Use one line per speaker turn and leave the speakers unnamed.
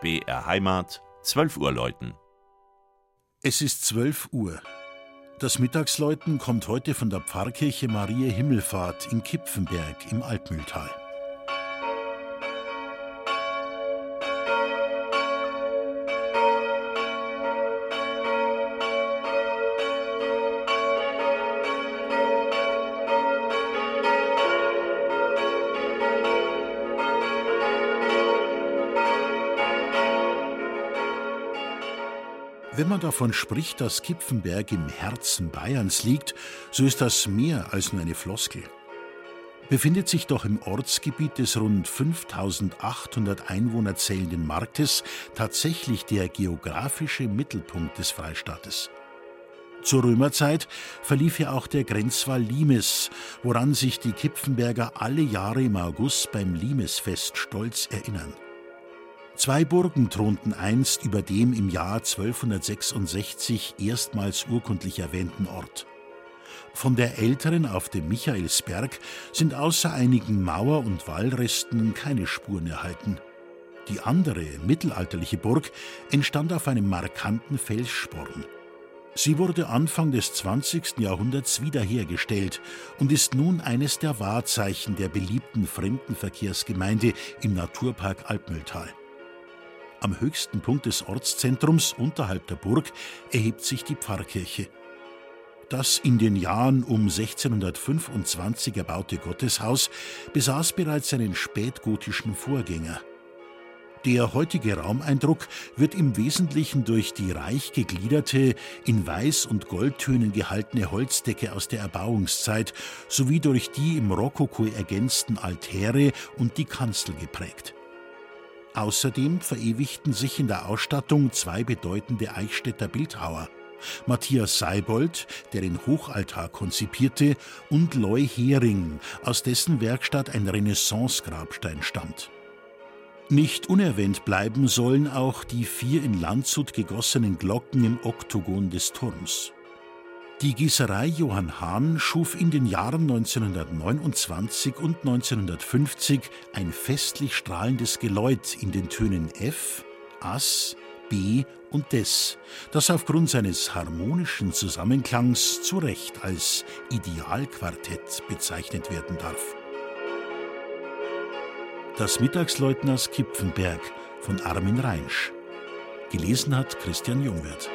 BR Heimat, 12 Uhr läuten.
Es ist 12 Uhr. Das Mittagsläuten kommt heute von der Pfarrkirche Maria Himmelfahrt in Kipfenberg im Altmühltal. Wenn man davon spricht, dass Kipfenberg im Herzen Bayerns liegt, so ist das mehr als nur eine Floskel. Befindet sich doch im Ortsgebiet des rund 5800 Einwohner zählenden Marktes tatsächlich der geografische Mittelpunkt des Freistaates. Zur Römerzeit verlief ja auch der Grenzwall Limes, woran sich die Kipfenberger alle Jahre im August beim Limesfest stolz erinnern. Zwei Burgen thronten einst über dem im Jahr 1266 erstmals urkundlich erwähnten Ort. Von der älteren auf dem Michaelsberg sind außer einigen Mauer- und Wallresten keine Spuren erhalten. Die andere, mittelalterliche Burg entstand auf einem markanten Felssporn. Sie wurde Anfang des 20. Jahrhunderts wiederhergestellt und ist nun eines der Wahrzeichen der beliebten Fremdenverkehrsgemeinde im Naturpark Alpmühltal. Am höchsten Punkt des Ortszentrums unterhalb der Burg erhebt sich die Pfarrkirche. Das in den Jahren um 1625 erbaute Gotteshaus besaß bereits einen spätgotischen Vorgänger. Der heutige Raumeindruck wird im Wesentlichen durch die reich gegliederte, in Weiß- und Goldtönen gehaltene Holzdecke aus der Erbauungszeit sowie durch die im Rokoko ergänzten Altäre und die Kanzel geprägt. Außerdem verewigten sich in der Ausstattung zwei bedeutende Eichstätter Bildhauer. Matthias Seibold, der den Hochaltar konzipierte, und Loy Hering, aus dessen Werkstatt ein Renaissance-Grabstein stammt. Nicht unerwähnt bleiben sollen auch die vier in Landshut gegossenen Glocken im Oktogon des Turms. Die Gießerei Johann Hahn schuf in den Jahren 1929 und 1950 ein festlich strahlendes Geläut in den Tönen F, Ass, B und Des, das aufgrund seines harmonischen Zusammenklangs zu Recht als Idealquartett bezeichnet werden darf. Das Mittagsleutners Kipfenberg von Armin Reinsch. Gelesen hat Christian Jungwirth.